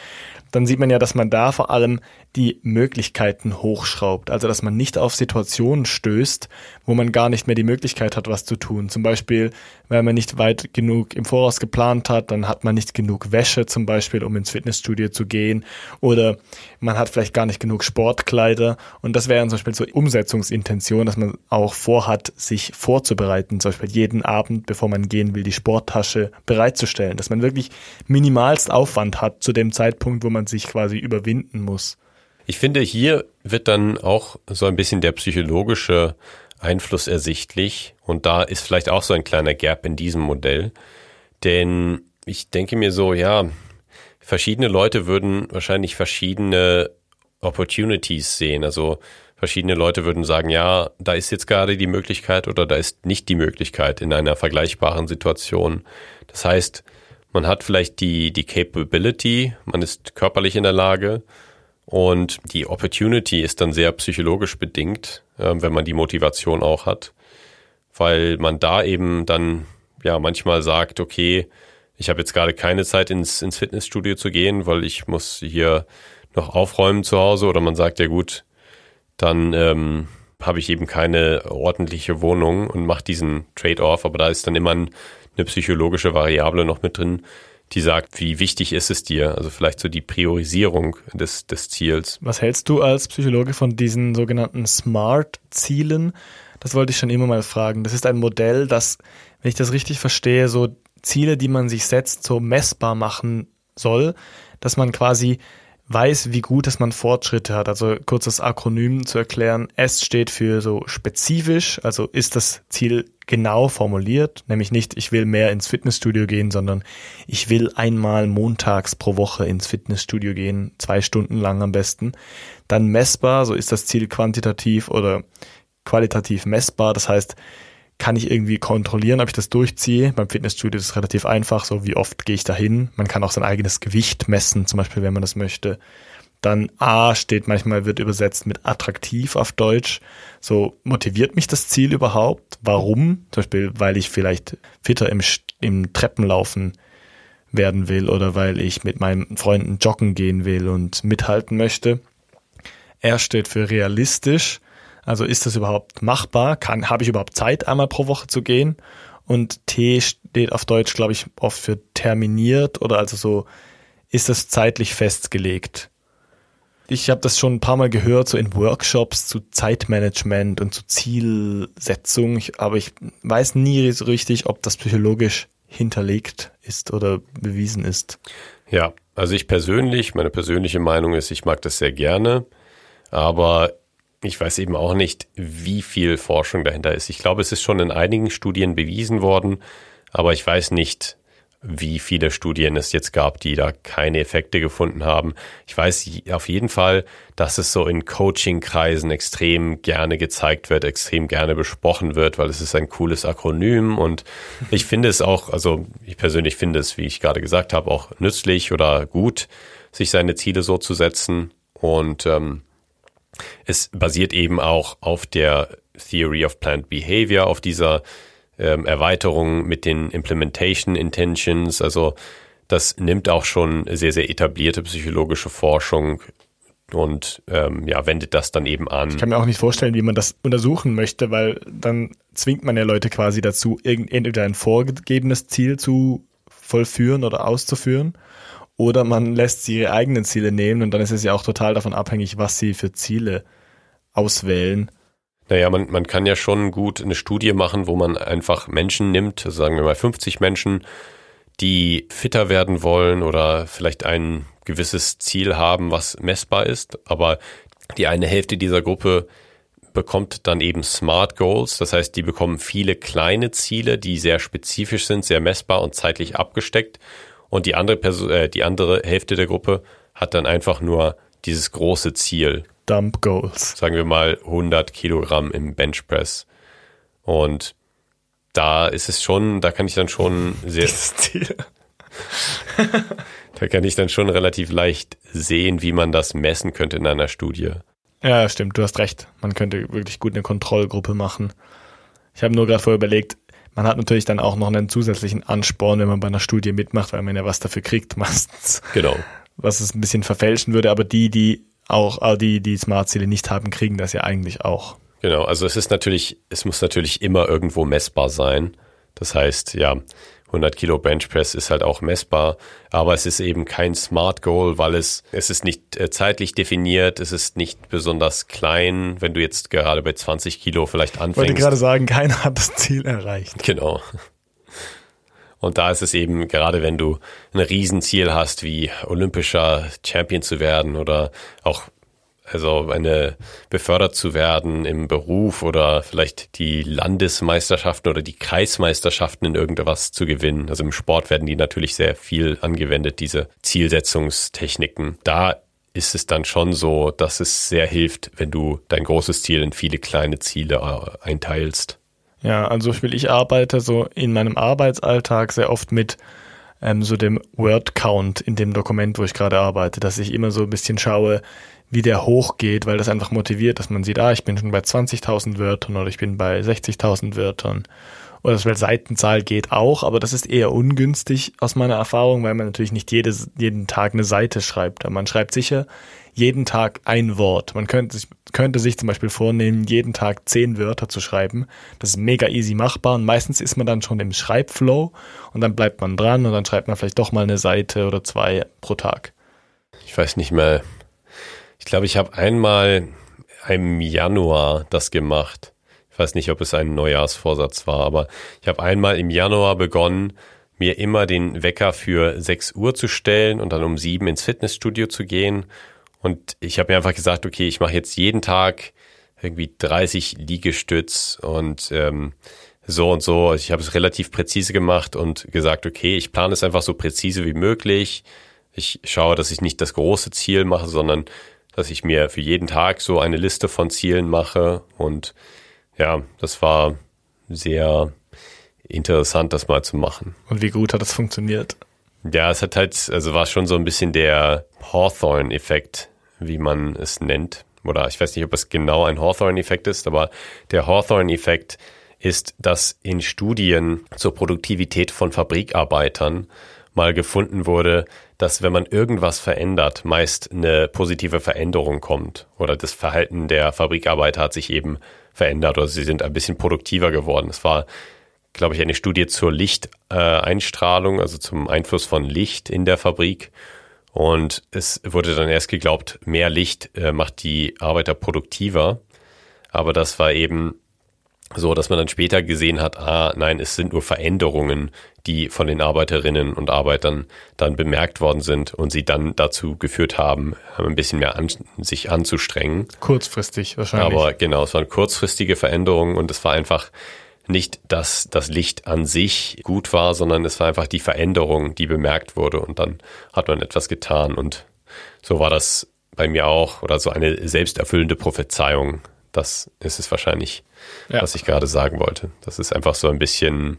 dann sieht man ja, dass man da vor allem die Möglichkeiten hochschraubt. Also dass man nicht auf Situationen stößt, wo man gar nicht mehr die Möglichkeit hat, was zu tun. Zum Beispiel, wenn man nicht weit genug im Voraus geplant hat, dann hat man nicht genug Wäsche zum Beispiel, um ins Fitnessstudio zu gehen. Oder man hat vielleicht gar nicht genug Sportkleider. Und das wäre zum Beispiel so Umsetzungsintention, dass man auch vorhat, sich vorzubereiten. Zum Beispiel jeden Abend, bevor man gehen will, die Sporttasche bereitzustellen. Dass man wirklich minimalst Aufwand hat zu dem Zeitpunkt, wo man sich quasi überwinden muss. Ich finde, hier wird dann auch so ein bisschen der psychologische Einfluss ersichtlich. Und da ist vielleicht auch so ein kleiner Gap in diesem Modell. Denn ich denke mir so, ja, verschiedene Leute würden wahrscheinlich verschiedene Opportunities sehen. Also verschiedene Leute würden sagen, ja, da ist jetzt gerade die Möglichkeit oder da ist nicht die Möglichkeit in einer vergleichbaren Situation. Das heißt, man hat vielleicht die, die Capability, man ist körperlich in der Lage, und die Opportunity ist dann sehr psychologisch bedingt, äh, wenn man die Motivation auch hat, weil man da eben dann ja manchmal sagt, okay, ich habe jetzt gerade keine Zeit ins, ins Fitnessstudio zu gehen, weil ich muss hier noch aufräumen zu Hause oder man sagt, ja gut, dann ähm, habe ich eben keine ordentliche Wohnung und mache diesen Trade-off, aber da ist dann immer ein, eine psychologische Variable noch mit drin, die sagt, wie wichtig ist es dir? Also vielleicht so die Priorisierung des, des Ziels. Was hältst du als Psychologe von diesen sogenannten Smart-Zielen? Das wollte ich schon immer mal fragen. Das ist ein Modell, das, wenn ich das richtig verstehe, so Ziele, die man sich setzt, so messbar machen soll, dass man quasi weiß, wie gut dass man Fortschritte hat. Also kurzes Akronym zu erklären. S steht für so spezifisch, also ist das Ziel genau formuliert, nämlich nicht, ich will mehr ins Fitnessstudio gehen, sondern ich will einmal montags pro Woche ins Fitnessstudio gehen, zwei Stunden lang am besten. Dann messbar, so ist das Ziel quantitativ oder qualitativ messbar. Das heißt, kann ich irgendwie kontrollieren, ob ich das durchziehe. Beim Fitnessstudio ist es relativ einfach, so wie oft gehe ich dahin. Man kann auch sein eigenes Gewicht messen, zum Beispiel, wenn man das möchte. Dann A steht manchmal, wird übersetzt mit attraktiv auf Deutsch. So motiviert mich das Ziel überhaupt? Warum? Zum Beispiel, weil ich vielleicht fitter im, im Treppenlaufen werden will oder weil ich mit meinen Freunden joggen gehen will und mithalten möchte. R steht für realistisch. Also ist das überhaupt machbar? Kann, habe ich überhaupt Zeit, einmal pro Woche zu gehen? Und T steht auf Deutsch, glaube ich, oft für terminiert oder also so, ist das zeitlich festgelegt? Ich habe das schon ein paar Mal gehört, so in Workshops zu Zeitmanagement und zu Zielsetzung, ich, aber ich weiß nie so richtig, ob das psychologisch hinterlegt ist oder bewiesen ist. Ja, also ich persönlich, meine persönliche Meinung ist, ich mag das sehr gerne, aber ich weiß eben auch nicht, wie viel Forschung dahinter ist. Ich glaube, es ist schon in einigen Studien bewiesen worden, aber ich weiß nicht, wie viele Studien es jetzt gab, die da keine Effekte gefunden haben. Ich weiß auf jeden Fall, dass es so in Coaching-Kreisen extrem gerne gezeigt wird, extrem gerne besprochen wird, weil es ist ein cooles Akronym und ich finde es auch, also ich persönlich finde es, wie ich gerade gesagt habe, auch nützlich oder gut, sich seine Ziele so zu setzen und ähm, es basiert eben auch auf der Theory of Planned Behavior, auf dieser ähm, Erweiterung mit den Implementation Intentions. Also das nimmt auch schon sehr, sehr etablierte psychologische Forschung und ähm, ja, wendet das dann eben an. Ich kann mir auch nicht vorstellen, wie man das untersuchen möchte, weil dann zwingt man ja Leute quasi dazu, entweder ein vorgegebenes Ziel zu vollführen oder auszuführen. Oder man lässt sie ihre eigenen Ziele nehmen und dann ist es ja auch total davon abhängig, was sie für Ziele auswählen. Naja, man, man kann ja schon gut eine Studie machen, wo man einfach Menschen nimmt, sagen wir mal 50 Menschen, die fitter werden wollen oder vielleicht ein gewisses Ziel haben, was messbar ist, aber die eine Hälfte dieser Gruppe bekommt dann eben Smart Goals, das heißt, die bekommen viele kleine Ziele, die sehr spezifisch sind, sehr messbar und zeitlich abgesteckt und die andere Person, äh, die andere Hälfte der Gruppe hat dann einfach nur dieses große Ziel. Dump Goals. Sagen wir mal 100 Kilogramm im Benchpress. Und da ist es schon, da kann ich dann schon sehr, Ziel. da kann ich dann schon relativ leicht sehen, wie man das messen könnte in einer Studie. Ja, stimmt, du hast recht. Man könnte wirklich gut eine Kontrollgruppe machen. Ich habe nur gerade vorher überlegt, man hat natürlich dann auch noch einen zusätzlichen Ansporn, wenn man bei einer Studie mitmacht, weil man ja was dafür kriegt meistens. Genau. Was es ein bisschen verfälschen würde, aber die, die auch, äh, die, die Smart-Ziele nicht haben, kriegen das ja eigentlich auch. Genau, also es ist natürlich, es muss natürlich immer irgendwo messbar sein. Das heißt, ja, 100 Kilo Bench Press ist halt auch messbar, aber es ist eben kein Smart Goal, weil es, es ist nicht äh, zeitlich definiert, es ist nicht besonders klein, wenn du jetzt gerade bei 20 Kilo vielleicht anfängst. Ich wollte gerade sagen, keiner hat das Ziel erreicht. Genau. Und da ist es eben, gerade wenn du ein Riesenziel hast, wie olympischer Champion zu werden oder auch also eine befördert zu werden im Beruf oder vielleicht die Landesmeisterschaften oder die Kreismeisterschaften in irgendwas zu gewinnen. Also im Sport werden die natürlich sehr viel angewendet, diese Zielsetzungstechniken. Da ist es dann schon so, dass es sehr hilft, wenn du dein großes Ziel in viele kleine Ziele äh, einteilst. Ja, also ich will, ich arbeite so in meinem Arbeitsalltag sehr oft mit ähm, so dem Word Count in dem Dokument, wo ich gerade arbeite, dass ich immer so ein bisschen schaue, wie der hochgeht, weil das einfach motiviert, dass man sieht, ah, ich bin schon bei 20.000 Wörtern oder ich bin bei 60.000 Wörtern. Oder das weil Seitenzahl geht auch, aber das ist eher ungünstig aus meiner Erfahrung, weil man natürlich nicht jedes, jeden Tag eine Seite schreibt. Aber man schreibt sicher jeden Tag ein Wort. Man könnte sich, könnte sich zum Beispiel vornehmen, jeden Tag zehn Wörter zu schreiben. Das ist mega easy machbar und meistens ist man dann schon im Schreibflow und dann bleibt man dran und dann schreibt man vielleicht doch mal eine Seite oder zwei pro Tag. Ich weiß nicht mehr, ich glaube, ich habe einmal im Januar das gemacht. Ich weiß nicht, ob es ein Neujahrsvorsatz war, aber ich habe einmal im Januar begonnen, mir immer den Wecker für 6 Uhr zu stellen und dann um 7 ins Fitnessstudio zu gehen. Und ich habe mir einfach gesagt, okay, ich mache jetzt jeden Tag irgendwie 30 Liegestütz und ähm, so und so. Ich habe es relativ präzise gemacht und gesagt, okay, ich plane es einfach so präzise wie möglich. Ich schaue, dass ich nicht das große Ziel mache, sondern dass ich mir für jeden Tag so eine Liste von Zielen mache. Und ja, das war sehr interessant, das mal zu machen. Und wie gut hat das funktioniert? Ja, es hat halt, also war schon so ein bisschen der Hawthorne-Effekt, wie man es nennt. Oder ich weiß nicht, ob es genau ein Hawthorne-Effekt ist, aber der Hawthorne-Effekt ist, dass in Studien zur Produktivität von Fabrikarbeitern mal gefunden wurde, dass wenn man irgendwas verändert, meist eine positive Veränderung kommt oder das Verhalten der Fabrikarbeiter hat sich eben verändert oder sie sind ein bisschen produktiver geworden. Es war, glaube ich, eine Studie zur Lichteinstrahlung, also zum Einfluss von Licht in der Fabrik. Und es wurde dann erst geglaubt, mehr Licht äh, macht die Arbeiter produktiver. Aber das war eben so, dass man dann später gesehen hat, ah, nein, es sind nur Veränderungen, die von den Arbeiterinnen und Arbeitern dann bemerkt worden sind und sie dann dazu geführt haben, ein bisschen mehr an, sich anzustrengen. Kurzfristig wahrscheinlich. Aber genau, es waren kurzfristige Veränderungen und es war einfach nicht, dass das Licht an sich gut war, sondern es war einfach die Veränderung, die bemerkt wurde und dann hat man etwas getan und so war das bei mir auch oder so eine selbsterfüllende Prophezeiung. Das ist es wahrscheinlich, ja. was ich gerade sagen wollte. Das ist einfach so ein bisschen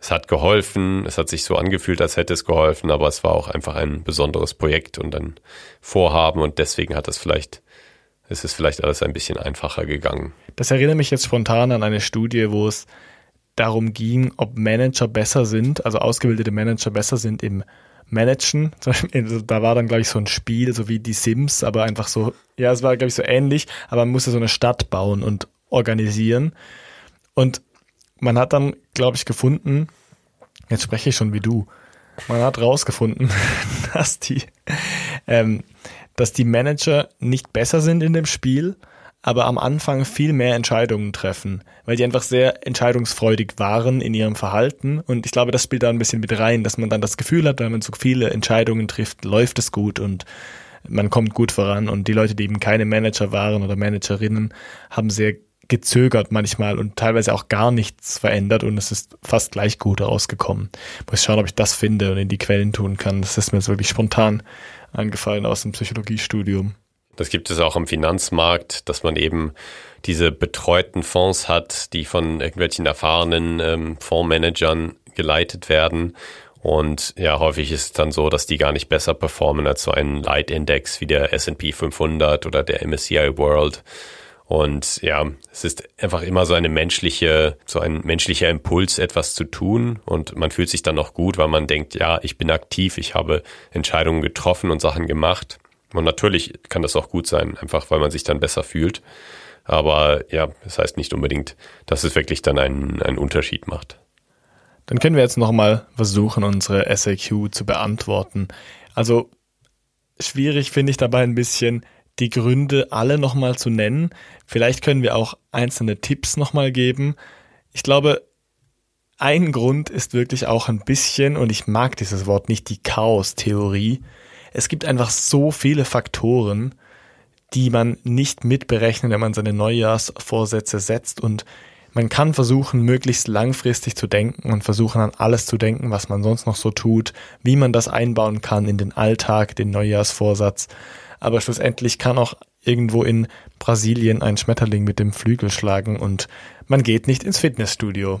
es hat geholfen, es hat sich so angefühlt, als hätte es geholfen, aber es war auch einfach ein besonderes Projekt und ein Vorhaben und deswegen hat es vielleicht, es ist vielleicht alles ein bisschen einfacher gegangen. Das erinnert mich jetzt spontan an eine Studie, wo es darum ging, ob Manager besser sind, also ausgebildete Manager besser sind im Managen. Also da war dann, glaube ich, so ein Spiel, so wie die Sims, aber einfach so, ja, es war, glaube ich, so ähnlich, aber man musste so eine Stadt bauen und organisieren. Und man hat dann, glaube ich, gefunden, jetzt spreche ich schon wie du, Man hat rausgefunden, dass die, ähm, dass die Manager nicht besser sind in dem Spiel, aber am Anfang viel mehr Entscheidungen treffen, weil die einfach sehr entscheidungsfreudig waren in ihrem Verhalten. Und ich glaube, das spielt da ein bisschen mit rein, dass man dann das Gefühl hat, wenn man so viele Entscheidungen trifft, läuft es gut und man kommt gut voran. Und die Leute, die eben keine Manager waren oder Managerinnen, haben sehr gezögert manchmal und teilweise auch gar nichts verändert und es ist fast gleich gut rausgekommen. Muss schauen, ob ich das finde und in die Quellen tun kann. Das ist mir jetzt wirklich spontan angefallen aus dem Psychologiestudium. Das gibt es auch am Finanzmarkt, dass man eben diese betreuten Fonds hat, die von irgendwelchen erfahrenen ähm, Fondsmanagern geleitet werden. Und ja, häufig ist es dann so, dass die gar nicht besser performen als so ein Leitindex wie der S&P 500 oder der MSCI World. Und ja, es ist einfach immer so eine menschliche, so ein menschlicher Impuls, etwas zu tun. Und man fühlt sich dann noch gut, weil man denkt, ja, ich bin aktiv, ich habe Entscheidungen getroffen und Sachen gemacht. Und natürlich kann das auch gut sein, einfach weil man sich dann besser fühlt. Aber ja, das heißt nicht unbedingt, dass es wirklich dann einen, einen Unterschied macht. Dann können wir jetzt nochmal versuchen, unsere SAQ zu beantworten. Also schwierig finde ich dabei ein bisschen, die Gründe alle nochmal zu nennen. Vielleicht können wir auch einzelne Tipps nochmal geben. Ich glaube, ein Grund ist wirklich auch ein bisschen, und ich mag dieses Wort nicht, die Chaos-Theorie. Es gibt einfach so viele Faktoren, die man nicht mitberechnet, wenn man seine Neujahrsvorsätze setzt und man kann versuchen, möglichst langfristig zu denken und versuchen an alles zu denken, was man sonst noch so tut, wie man das einbauen kann in den Alltag, den Neujahrsvorsatz aber schlussendlich kann auch irgendwo in Brasilien ein Schmetterling mit dem Flügel schlagen und man geht nicht ins Fitnessstudio.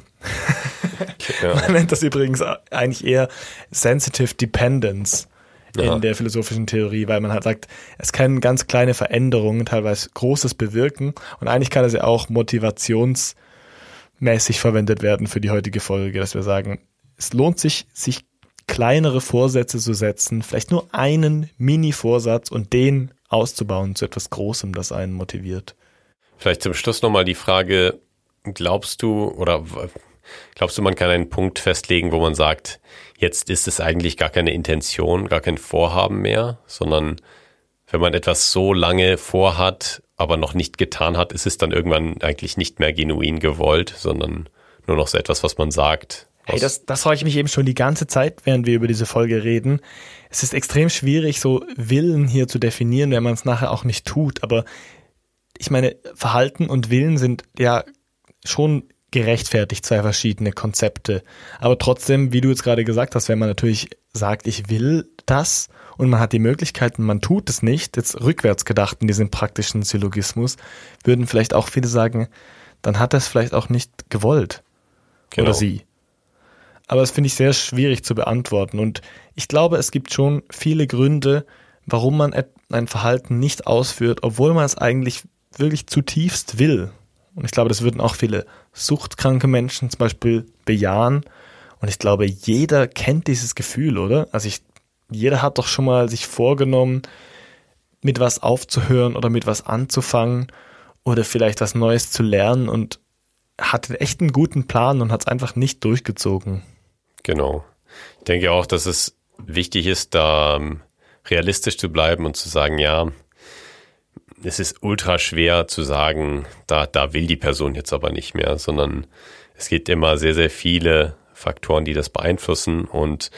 Ja. man nennt das übrigens eigentlich eher Sensitive Dependence ja. in der philosophischen Theorie, weil man halt sagt, es können ganz kleine Veränderungen teilweise Großes bewirken und eigentlich kann es ja auch motivationsmäßig verwendet werden für die heutige Folge, dass wir sagen, es lohnt sich, sich kleinere Vorsätze zu setzen, vielleicht nur einen Mini-Vorsatz und den auszubauen zu etwas Großem, das einen motiviert. Vielleicht zum Schluss nochmal die Frage, glaubst du oder glaubst du, man kann einen Punkt festlegen, wo man sagt, jetzt ist es eigentlich gar keine Intention, gar kein Vorhaben mehr, sondern wenn man etwas so lange vorhat, aber noch nicht getan hat, ist es dann irgendwann eigentlich nicht mehr genuin gewollt, sondern nur noch so etwas, was man sagt, Hey, das, das frage ich mich eben schon die ganze Zeit, während wir über diese Folge reden. Es ist extrem schwierig, so Willen hier zu definieren, wenn man es nachher auch nicht tut. Aber ich meine, Verhalten und Willen sind ja schon gerechtfertigt, zwei verschiedene Konzepte. Aber trotzdem, wie du jetzt gerade gesagt hast, wenn man natürlich sagt, ich will das und man hat die Möglichkeiten, man tut es nicht, jetzt rückwärts gedacht in diesem praktischen Syllogismus, würden vielleicht auch viele sagen, dann hat er es vielleicht auch nicht gewollt. Genau. Oder sie. Aber das finde ich sehr schwierig zu beantworten. Und ich glaube, es gibt schon viele Gründe, warum man ein Verhalten nicht ausführt, obwohl man es eigentlich wirklich zutiefst will. Und ich glaube, das würden auch viele suchtkranke Menschen zum Beispiel bejahen. Und ich glaube, jeder kennt dieses Gefühl, oder? Also ich, jeder hat doch schon mal sich vorgenommen, mit was aufzuhören oder mit was anzufangen oder vielleicht was Neues zu lernen und hatte echt einen guten Plan und hat es einfach nicht durchgezogen. Genau. Ich denke auch, dass es wichtig ist, da ähm, realistisch zu bleiben und zu sagen, ja, es ist ultra schwer zu sagen, da, da will die Person jetzt aber nicht mehr, sondern es gibt immer sehr, sehr viele Faktoren, die das beeinflussen und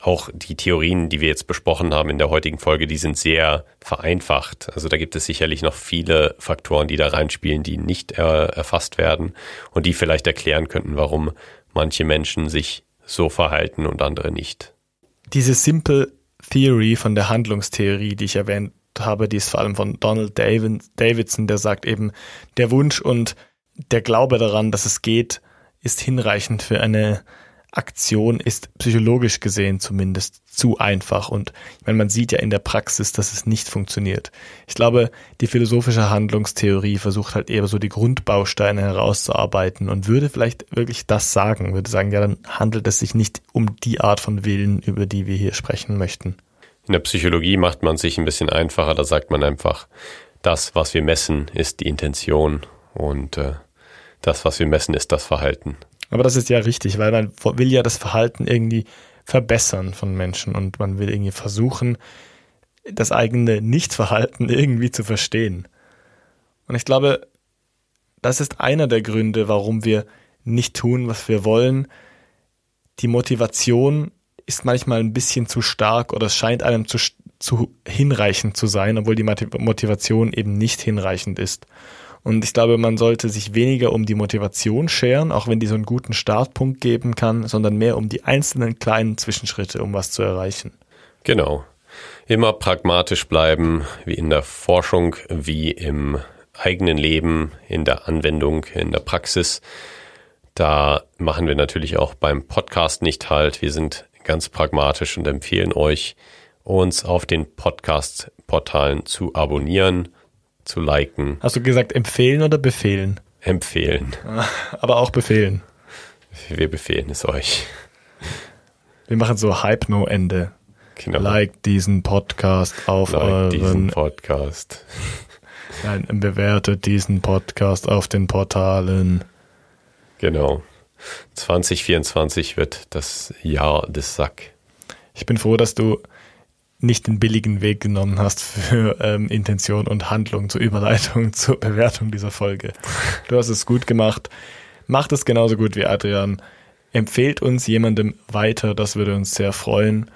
auch die Theorien, die wir jetzt besprochen haben in der heutigen Folge, die sind sehr vereinfacht. Also da gibt es sicherlich noch viele Faktoren, die da reinspielen, die nicht äh, erfasst werden und die vielleicht erklären könnten, warum manche Menschen sich so verhalten und andere nicht. Diese Simple Theory von der Handlungstheorie, die ich erwähnt habe, die ist vor allem von Donald Davidson, der sagt eben, der Wunsch und der Glaube daran, dass es geht, ist hinreichend für eine Aktion ist psychologisch gesehen zumindest zu einfach und ich meine, man sieht ja in der Praxis, dass es nicht funktioniert. Ich glaube, die philosophische Handlungstheorie versucht halt eher so die Grundbausteine herauszuarbeiten und würde vielleicht wirklich das sagen, würde sagen, ja, dann handelt es sich nicht um die Art von Willen, über die wir hier sprechen möchten. In der Psychologie macht man sich ein bisschen einfacher, da sagt man einfach, das, was wir messen, ist die Intention und äh, das, was wir messen, ist das Verhalten. Aber das ist ja richtig, weil man will ja das Verhalten irgendwie verbessern von Menschen und man will irgendwie versuchen, das eigene Nichtverhalten irgendwie zu verstehen. Und ich glaube, das ist einer der Gründe, warum wir nicht tun, was wir wollen. Die Motivation ist manchmal ein bisschen zu stark oder es scheint einem zu, zu hinreichend zu sein, obwohl die Motivation eben nicht hinreichend ist. Und ich glaube, man sollte sich weniger um die Motivation scheren, auch wenn die so einen guten Startpunkt geben kann, sondern mehr um die einzelnen kleinen Zwischenschritte, um was zu erreichen. Genau. Immer pragmatisch bleiben, wie in der Forschung, wie im eigenen Leben, in der Anwendung, in der Praxis. Da machen wir natürlich auch beim Podcast nicht halt. Wir sind ganz pragmatisch und empfehlen euch, uns auf den Podcast-Portalen zu abonnieren zu liken. Hast du gesagt empfehlen oder befehlen? Empfehlen. Aber auch befehlen. Wir befehlen es euch. Wir machen so Hype No Ende. Genau. Like diesen Podcast auf like euren diesen Podcast. Nein, bewertet diesen Podcast auf den Portalen. Genau. 2024 wird das Jahr des Sack. Ich bin froh, dass du nicht den billigen Weg genommen hast für ähm, Intention und Handlung zur Überleitung zur Bewertung dieser Folge. Du hast es gut gemacht. Macht es genauso gut wie Adrian. Empfehlt uns jemandem weiter, das würde uns sehr freuen.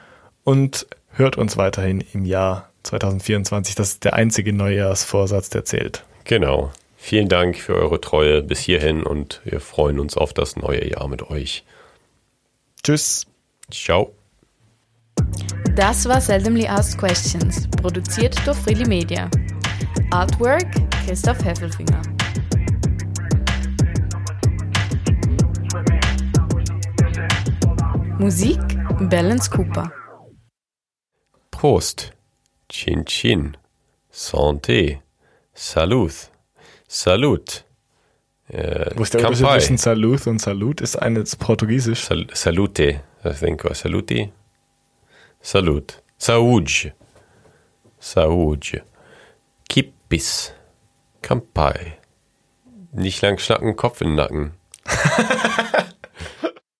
Und hört uns weiterhin im Jahr 2024. Das ist der einzige Neujahrsvorsatz, der zählt. Genau. Vielen Dank für eure Treue bis hierhin und wir freuen uns auf das neue Jahr mit euch. Tschüss. Ciao. Das war Seldomly Asked Questions, produziert durch Freely Media. Artwork Christoph Heffelfinger. Musik Balance Cooper. Prost. Chin Chin. Santé. Salut. Salut. Äh, Wo ist der Unterschied zwischen Salut und Salut? Ist eines Portugiesisch? Sal salute. I think. Saluti. Salut. Saúde. Saúde. Kippis. Kampai. Nicht lang schnacken, Kopf in den Nacken.